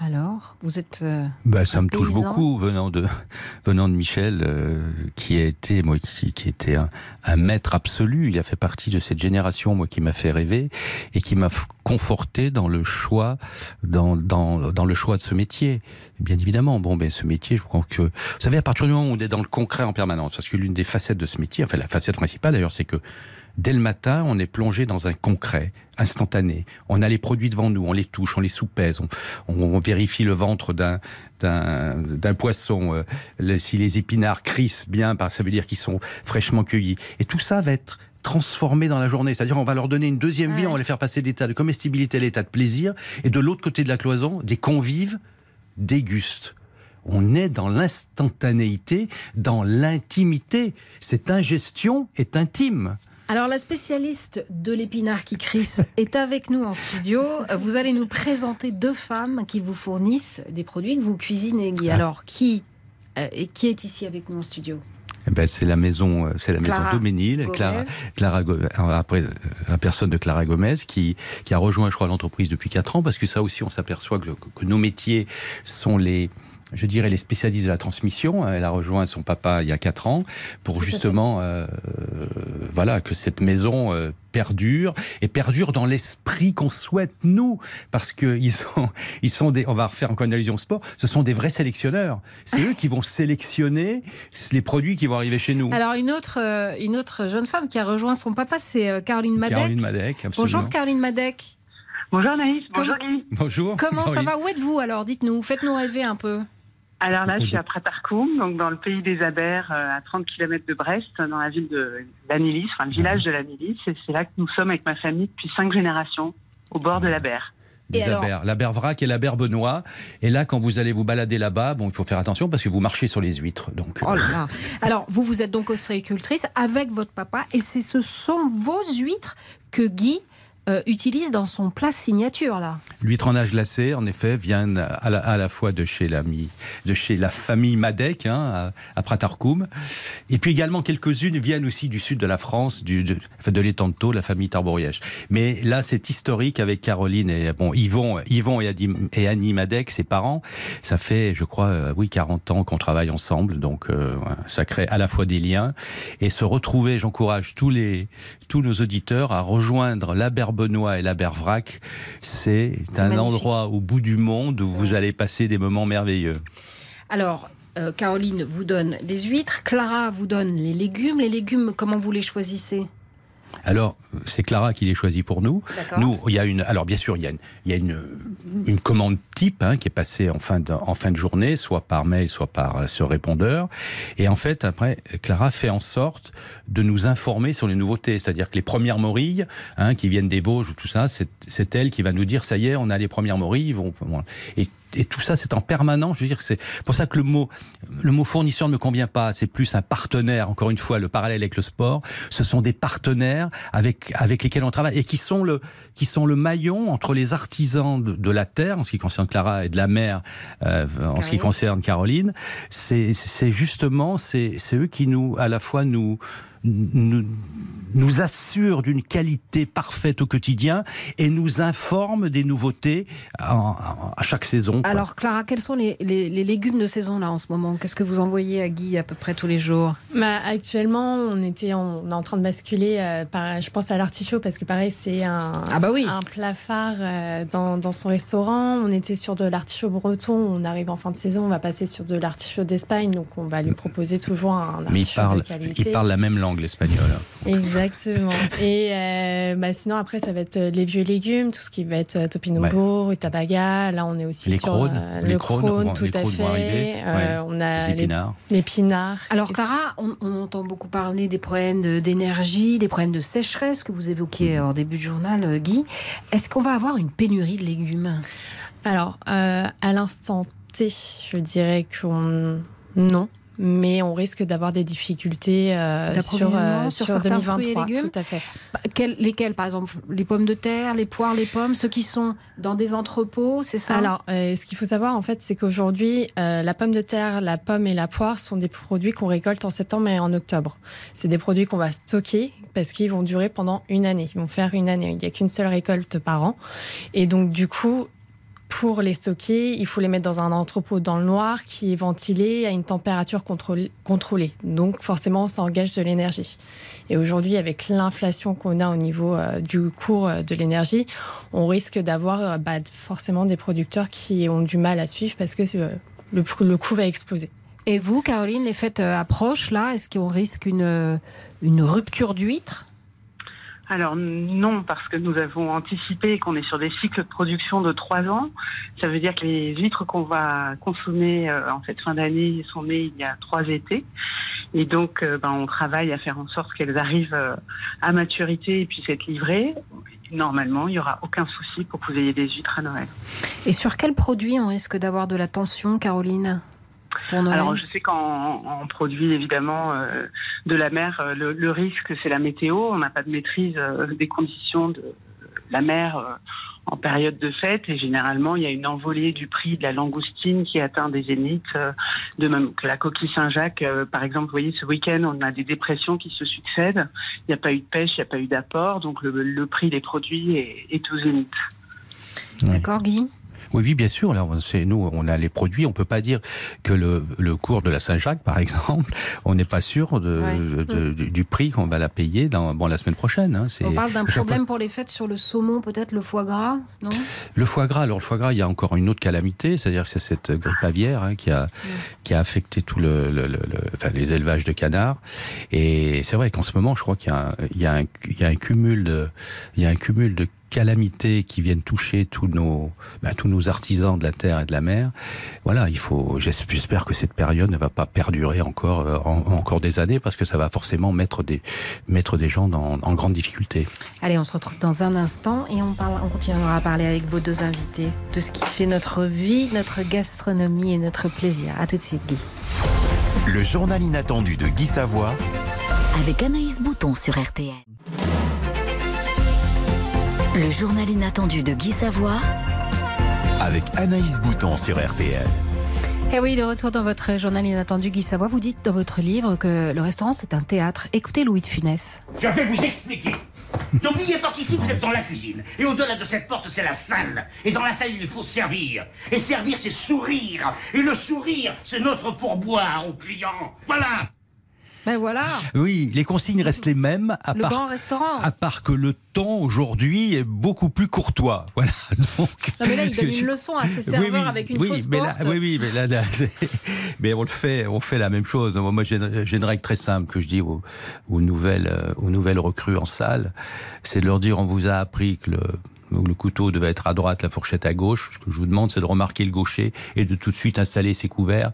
Alors, vous êtes. euh, Bah, ça un me touche beaucoup venant de [laughs] venant de Michel, euh, qui a été moi qui, qui était un, un maître absolu. Il a fait partie de cette génération moi qui m'a fait rêver et qui m'a conforté dans le choix dans, dans dans le choix de ce métier. Bien évidemment, bon ben ce métier, je crois que vous savez à partir du moment où on est dans le concret en permanence, parce que l'une des facettes de ce métier, enfin la facette principale d'ailleurs, c'est que Dès le matin, on est plongé dans un concret, instantané. On a les produits devant nous, on les touche, on les soupèse, on, on- on vérifie le ventre d'un poisson, euh, le- si les épinards crissent bien, bah, ça veut dire qu'ils sont fraîchement cueillis. Et tout ça va être transformé dans la journée. C'est-à-dire on va leur donner une deuxième vie, on va les faire passer l'état de comestibilité à l'état de plaisir. Et de l'autre côté de la cloison, des convives dégustent. on est dans l'instantanéité, dans l'intimité. Cette ingestion est intime. Alors la spécialiste de l'épinard qui crisse [laughs] est avec nous en studio. Vous allez nous présenter deux femmes qui vous fournissent des produits que vous cuisinez. Guy. Ah. Alors qui euh, et qui est ici avec nous en studio? Eh ben, c'est la maison, euh, c'est la maison Clara Doménil, Gomez. Clara, Clara après euh, la personne de Clara Gomez qui qui a rejoint, je crois, l'entreprise depuis 4 ans parce que ça aussi, on s'aperçoit que, que nos métiers sont les je dirais les spécialistes de la transmission. Elle a rejoint son papa il y a 4 ans pour justement, euh, euh, voilà, que cette maison euh, perdure et perdure dans l'esprit qu'on souhaite nous, parce que [laughs] ils sont, ils sont des. On va refaire encore une allusion au sport. Ce sont des vrais sélectionneurs. C'est eux qui vont sélectionner les produits qui vont arriver chez nous. Alors une autre, euh, une autre jeune femme qui a rejoint son papa, c'est euh, Caroline Madec. Caroline Madec, absolument. Bonjour Caroline Madec. Bonjour Naïs, bonjour Guy. Bonjour. Comment ça va? Où êtes-vous alors? Dites-nous, faites-nous rêver un peu. Alors là, je suis à Pratarkoum, donc dans le pays des Abers, euh, à 30 km de Brest, dans la ville de l'Anilis, enfin le village de l'Anilis. Et c'est là que nous sommes avec ma famille depuis cinq générations, au bord de la Berre. Des abers. La vrac et la benoît. Et là, quand vous allez vous balader là-bas, bon, il faut faire attention parce que vous marchez sur les huîtres. Donc, Oh là là. Alors, vous, vous êtes donc ostréicultrice avec votre papa et c'est ce sont vos huîtres que Guy euh, utilise dans son plat signature, là. L'huître en âge glacé, en effet, vient à la, à la fois de chez, l'ami, de chez la famille Madec, hein, à, à Pratarkoum. Et puis également, quelques-unes viennent aussi du sud de la France, du, de, de l'étang-de-Thau, la famille Tarboriège. Mais là, c'est historique avec Caroline et bon, Yvon, Yvon et, Adi- et Annie Madec, ses parents. Ça fait, je crois, euh, oui, 40 ans qu'on travaille ensemble. Donc, euh, ça crée à la fois des liens. Et se retrouver, j'encourage tous, les, tous nos auditeurs à rejoindre la Benoît et la. C'est un magnifique. endroit au bout du monde où vous allez passer des moments merveilleux. Alors, euh, Caroline vous donne les huîtres, Clara vous donne les légumes. Les légumes, comment vous les choisissez? Alors, c'est Clara qui les choisit pour nous. Nous, il y a une. Alors, bien sûr, il y a une, il y a une, une commande type hein, qui est passée en fin, de, en fin de journée, soit par mail, soit par euh, ce répondeur. Et en fait, après, Clara fait en sorte de nous informer sur les nouveautés. C'est-à-dire que les premières morilles hein, qui viennent des Vosges ou tout ça, c'est elle qui va nous dire ça y est, on a les premières morilles. Vont, et, et tout ça, c'est en permanent. Je veux dire, c'est pour ça que le mot, le mot fournisseur ne me convient pas. C'est plus un partenaire. Encore une fois, le parallèle avec le sport, ce sont des partenaires avec avec lesquels on travaille et qui sont le qui sont le maillon entre les artisans de, de la terre, en ce qui concerne Clara, et de la mer, euh, en ce qui Caroline. concerne Caroline. C'est c'est justement c'est c'est eux qui nous à la fois nous nous, nous assurent d'une qualité parfaite au quotidien et nous informent des nouveautés en- en- à chaque saison. quoi. Alors, Clara, quels sont les, les- les légumes de saison, là, en ce moment? Qu'est-ce que vous envoyez à Guy à peu près tous les jours? Bah, actuellement, on était en, on est en train de basculer. euh, par, je pense à l'artichaut parce que pareil, c'est un, Ah bah oui. un plat phare euh, dans, dans son restaurant. On était sur de l'artichaut breton. On arrive en fin de saison, on va passer sur de l'artichaut d'Espagne. Donc, on va lui proposer toujours un Mais il artichaut parle, de qualité. il parle la même langue, l'espagnol. Exactement. Et euh, bah, sinon, après, ça va être euh, les vieux légumes, tout ce qui va être euh, topinambour, rutabaga. Là, on est aussi Les sur crônes, euh, les le crône, vont- tout les à fait. Euh, ouais. On a Les épinards. Les, épinards. Alors, Clara, on, on entend beaucoup parler des problèmes de- d'énergie, des problèmes de sécheresse que vous évoquiez en début de journal, euh, Guy. Est-ce qu'on va avoir une pénurie de légumes? Alors, euh, à l'instant T, je dirais qu'on non. Mais on risque d'avoir des difficultés euh, sur, euh, sur sur, certains fruits et 2023. légumes Tout à fait. Bah, quels- lesquels, par exemple Les pommes de terre, les poires, les pommes, ceux qui sont dans des entrepôts, c'est ça? Alors, euh, ce qu'il faut savoir, en fait, c'est qu'aujourd'hui, euh, la pomme de terre, la pomme et la poire sont des produits qu'on récolte en septembre et en octobre. C'est des produits qu'on va stocker parce qu'ils vont durer pendant une année. Ils vont faire une année. Il n'y a qu'une seule récolte par an. Et donc, du coup, pour les stocker, il faut les mettre dans un entrepôt dans le noir qui est ventilé à une température contrôlée. Donc forcément, ça engage de l'énergie. Et aujourd'hui, avec l'inflation qu'on a au niveau euh, du cours euh, de l'énergie, on risque d'avoir euh, bah, forcément des producteurs qui ont du mal à suivre parce que le, coût va exploser. Et vous, Caroline, les fêtes approchent là. Est-ce qu'on risque une, une rupture d'huître? Alors non, parce que nous avons anticipé qu'on est sur des cycles de production de trois ans. Ça veut dire que les huîtres qu'on va consommer euh, en cette fin d'année sont nées il y a trois étés. Et donc, euh, ben, on travaille à faire en sorte qu'elles arrivent euh, à maturité et puissent être livrées. Normalement, il n'y aura aucun souci pour que vous ayez des huîtres à Noël. Et sur quel produit on risque d'avoir de la tension, Caroline? Alors, je sais qu'en en produit évidemment euh, de la mer, euh, le, le risque c'est la météo. On n'a pas de maîtrise euh, des conditions de la mer euh, en période de fête et généralement il y a une envolée du prix de la langoustine qui atteint des zéniths, euh, de même que la coquille Saint-Jacques. euh, par exemple, vous voyez, ce week-end on a des dépressions qui se succèdent. Il n'y a pas eu de pêche, il n'y a pas eu d'apport, donc le, le prix des produits est, est au zénith. D'accord, Guy? Oui, oui, bien sûr. Là, c'est nous, on a les produits. On peut pas dire que le, le cours de la Saint-Jacques, par exemple, [laughs] on n'est pas sûr de, Ouais. de- du, du prix qu'on va la payer dans, bon, la semaine prochaine. hein. On parle d'un fois- problème pour les fêtes sur le saumon, peut-être le foie gras, non? Le foie gras, alors le foie gras, il y a encore une autre calamité, c'est-à-dire que c'est cette grippe aviaire hein, qui, a, qui a affecté tout le, le- le- le- enfin, les élevages de canards. Et c'est vrai qu'en ce moment, je crois qu'il y y a un, il y a un cumul de, il y a un cumul de calamités qui viennent toucher tous nos, ben, tous nos artisans de la terre et de la mer. Voilà, il faut, j'es- j'espère que cette période ne va pas perdurer encore, euh, en- encore des années parce que ça va forcément mettre des, mettre des gens dans, en grande difficulté. Allez, on se retrouve dans un instant et on, parle, on continuera à parler avec vos deux invités de ce qui fait notre vie, notre gastronomie et notre plaisir. À tout de suite, Guy. Le journal inattendu de Guy Savoie Avec Anaïs Bouton sur RTL. Le journal inattendu de Guy Savoie avec Anaïs Bouton sur RTL. Et Eh oui, de retour dans votre journal inattendu, Guy Savoie, vous dites dans votre livre que le restaurant c'est un théâtre. Écoutez Louis de Funès. Je vais vous expliquer. N'oubliez pas qu'ici, vous êtes dans la cuisine. Et au-delà de cette porte, c'est la salle. Et dans la salle, il faut servir. Et servir, c'est sourire. Et le sourire, c'est notre pourboire aux clients. Voilà. Ben voilà, Oui, les consignes restent les mêmes, à le part grand restaurant. À part que le ton aujourd'hui est beaucoup plus courtois. [laughs] Voilà. Donc, Non mais là, il donne que une je- leçon à ses serveurs oui, avec une oui, fausse mais là- porte. oui, oui, mais là, [laughs] mais on le fait, on fait la même chose. Moi, j'ai une, règle très simple que je dis aux, aux nouvelles, euh, aux nouvelles recrues en salle, c'est de leur dire on vous a appris que le le couteau devait être à droite, la fourchette à gauche. Ce que je vous demande, c'est de remarquer le gaucher et de tout de suite installer ses couverts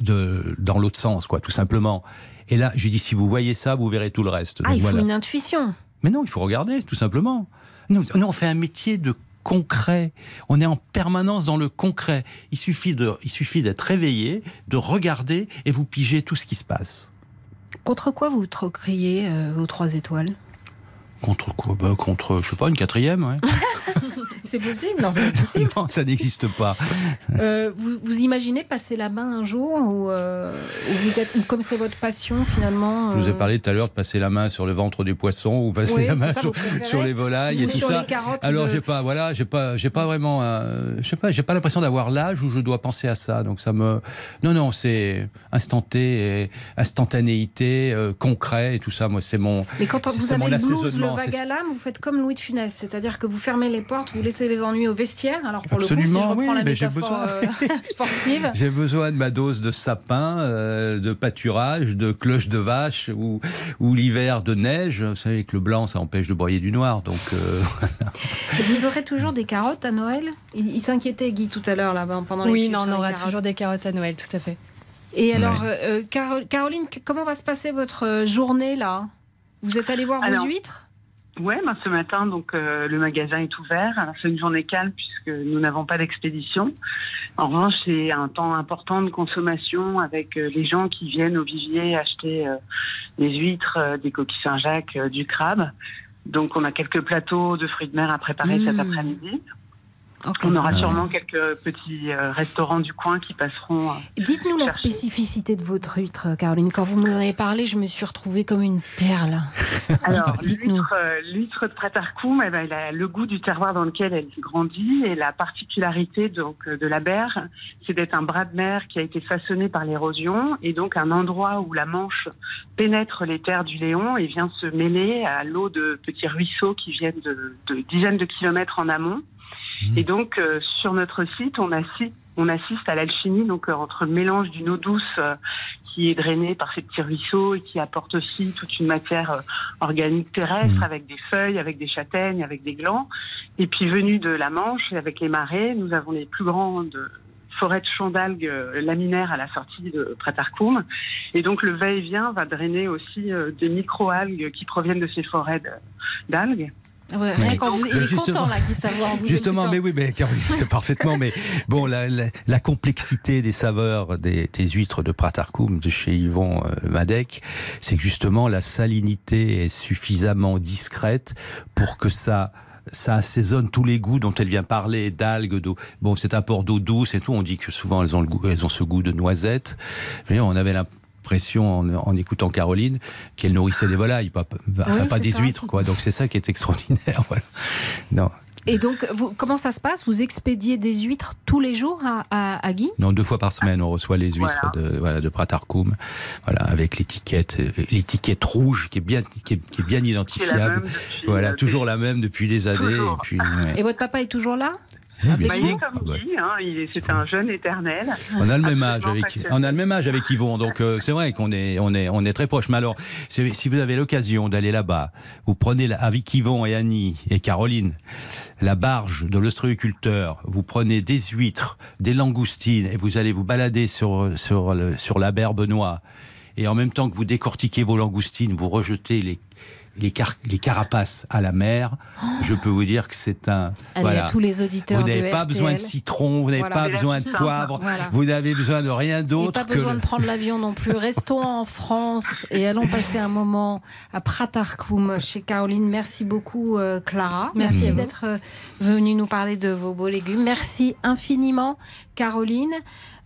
de, dans l'autre sens, quoi, tout simplement. Et là, je lui dis, si vous voyez ça, vous verrez tout le reste. Ah, Donc il faut voilà. une intuition. Mais non, il faut regarder, tout simplement. Nous, nous, on fait un métier de concret. On est en permanence dans le concret. Il suffit de, il suffit d'être réveillé, de regarder et vous pigez tout ce qui se passe. Contre quoi vous troqueriez euh, vos trois étoiles? Contre quoi? Bah, Contre, je sais pas, une quatrième, ouais. [laughs] C'est possible Non, c'est possible. [laughs] non, ça n'existe pas. Euh, vous, vous imaginez passer la main un jour ou, euh, ou vous êtes, ou comme c'est votre passion finalement Je vous ai euh, parlé tout à l'heure de passer la main sur le ventre des poissons ou passer Oui, la main ça, sur, sur les volailles et Ou tout sur ça. les carottes Alors de- j'ai pas, voilà, j'ai pas, j'ai pas vraiment, euh, je sais pas, j'ai pas l'impression d'avoir l'âge où je dois penser à ça. Donc ça me, non non, c'est instanté, et instantanéité, euh, concret et tout ça. Moi, c'est mon. Mais quand vous avez le blues, le l'âme, vous faites comme Louis de Funès, c'est-à-dire que vous fermez les portes, vous laissez les ennuis au vestiaire. Alors pour le coup, si je Absolument, reprends oui, la mais j'ai métaphore besoin. euh, [laughs] [laughs] sportive, [laughs] J'ai besoin de ma dose de sapin, euh, de pâturage, de cloche de vache ou, ou l'hiver de neige. Vous savez que le blanc, ça empêche de broyer du noir. Donc, euh, vous aurez toujours des carottes à Noël? Il, il s'inquiétait Guy tout à l'heure là pendant les Oui, non, on aura carottes. toujours des carottes à Noël, tout à fait. Et alors, euh, Caro- Caroline, comment va se passer votre journée là? Vous êtes allée voir Alors, vos huîtres? Ouais, ben ce matin, donc euh, le magasin est ouvert. Alors c'est une journée calme puisque nous n'avons pas d'expédition. En revanche, c'est un temps important de consommation avec euh, les gens qui viennent au vivier acheter euh, des huîtres, euh, des coquilles Saint-Jacques, euh, du crabe. Donc on a quelques plateaux de fruits de mer à préparer Mmh. cet après-midi. On aura sûrement quelques petits euh, restaurants du coin qui passeront. euh, Dites-nous la spécificité de votre huître, Caroline. Quand vous m'en avez parlé, je me suis retrouvée comme une perle. [laughs] Alors, l'huître, euh, l'huître de Pratarkoum, eh ben, elle a le goût du terroir dans lequel elle grandit et la particularité donc de la berre, c'est d'être un bras de mer qui a été façonné par l'érosion et donc un endroit où la Manche pénètre les terres du Léon et vient se mêler à l'eau de petits ruisseaux qui viennent de, de dizaines de kilomètres en amont. Et donc, euh, sur notre site, on assiste, on assiste à l'alchimie, donc euh, entre le mélange d'une eau douce euh, qui est drainée par ces petits ruisseaux et qui apporte aussi toute une matière euh, organique terrestre avec des feuilles, avec des châtaignes, avec des glands. Et puis, venu de la Manche, et avec les marées, nous avons les plus grandes forêts de champs d'algues euh, laminaires à la sortie de Pratarkoum. Et donc, le va-et-vient va drainer aussi des micro-algues qui proviennent de ces forêts d'algues. Ouais, rien vous- il est justement- content là, Guy Savoie. en vous [laughs] Justement, mais oui, mais Caroline, c'est parfaitement. Mais bon, la, la- la complexité des saveurs des, des huîtres de Pratarkoum de chez Yvon euh, Madec, c'est que justement la salinité est suffisamment discrète pour que ça ça assaisonne tous les goûts dont elle vient parler, d'algues, d'eau. Bon, c'est un port d'eau douce et tout. On dit que souvent elles ont le goût, elles ont ce goût de noisette. Mais on avait en, en écoutant Caroline qu'elle nourrissait des volailles, pas, enfin, Oui, pas c'est des ça. huîtres, quoi. Donc c'est ça qui est extraordinaire. [laughs] Voilà. Non. Et donc, vous, comment ça se passe? Vous expédiez des huîtres tous les jours à, à- à Guy? Non, deux fois par semaine, on reçoit les huîtres de, voilà, de Pratarkoum, voilà, avec l'étiquette, euh, l'étiquette rouge qui est bien, qui est, qui est bien identifiable. depuis, voilà, euh, toujours la même depuis des années. Et puis, ouais. Et votre papa est toujours là? Oui, bien il sûr. est comme dit, hein, c'est un jeune éternel. On a le même âge avec, on a le même âge avec Yvon, donc euh, c'est vrai qu'on est, on est, on est très proches. Mais alors, si vous avez l'occasion d'aller là-bas, vous prenez avec Yvon et Annie et Caroline la barge de l'ostréiculteur, vous prenez des huîtres, des langoustines et vous allez vous balader sur sur le, sur la berre Benoît. Et en même temps que vous décortiquez vos langoustines, vous rejetez les les, car- les carapaces à la mer. Je peux vous dire que c'est un. Allez, voilà. à tous les auditeurs Vous n'avez pas RTL. besoin de citron, vous n'avez Voilà. pas besoin de [laughs] poivre, Voilà. vous n'avez besoin de rien d'autre pas que. besoin le- de prendre l'avion non plus. Restons en France et allons passer un moment à Pratarkoum chez Caroline. Merci beaucoup, euh, Clara. Merci d'être euh, venue nous parler de vos beaux légumes. Merci infiniment, Caroline.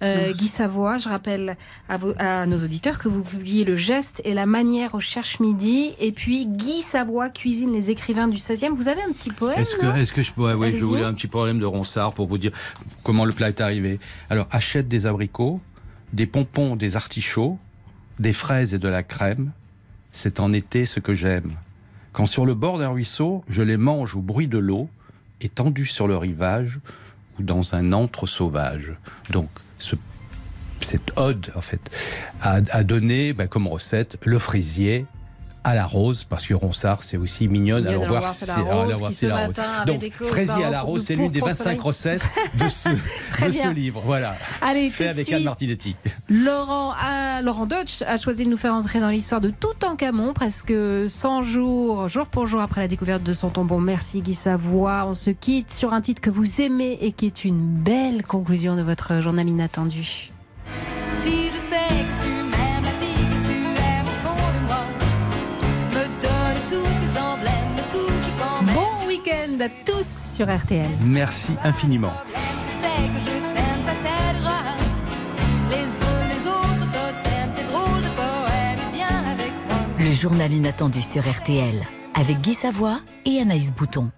Euh, Guy Savoie, je rappelle à, vos- à nos auditeurs que vous publiez Le geste et la manière au Cherche Midi. Et puis, Guy Savoie cuisine les écrivains du 16e. Vous avez un petit poème Est-ce que, je, ouais, oui, je voulais un petit problème de Ronsard pour vous dire comment le plat est arrivé. Alors, achète des abricots, des pompons, des artichauts, des fraises et de la crème. C'est en été ce que j'aime. Quand sur le bord d'un ruisseau, je les mange au bruit de l'eau, étendus sur le rivage dans un antre sauvage. Donc, ce- cette ode, en fait, a, donné ben, comme recette le fraisier à la rose, parce que Ronsard, c'est aussi mignonne. Alors, voir, c'est la rose ce Donc, fraisier à la rose, c'est l'une des pourpre au 25 soleil. recettes de ce, [laughs] de livre. Voilà. Allez, tout fait avec suite. Anne Martinetti. Laurent, ah, Laurent Deutsch a choisi de nous faire entrer dans l'histoire de Toutankhamon, presque 100 jours, jour pour jour après la découverte de son tombeau. Merci Guy Savoie. On se quitte sur un titre que vous aimez et qui est une belle conclusion de votre journal inattendu. Week-end à tous sur RTL. Merci infiniment. Le journal inattendu sur RTL avec Guy Savoie et Anaïs Bouton.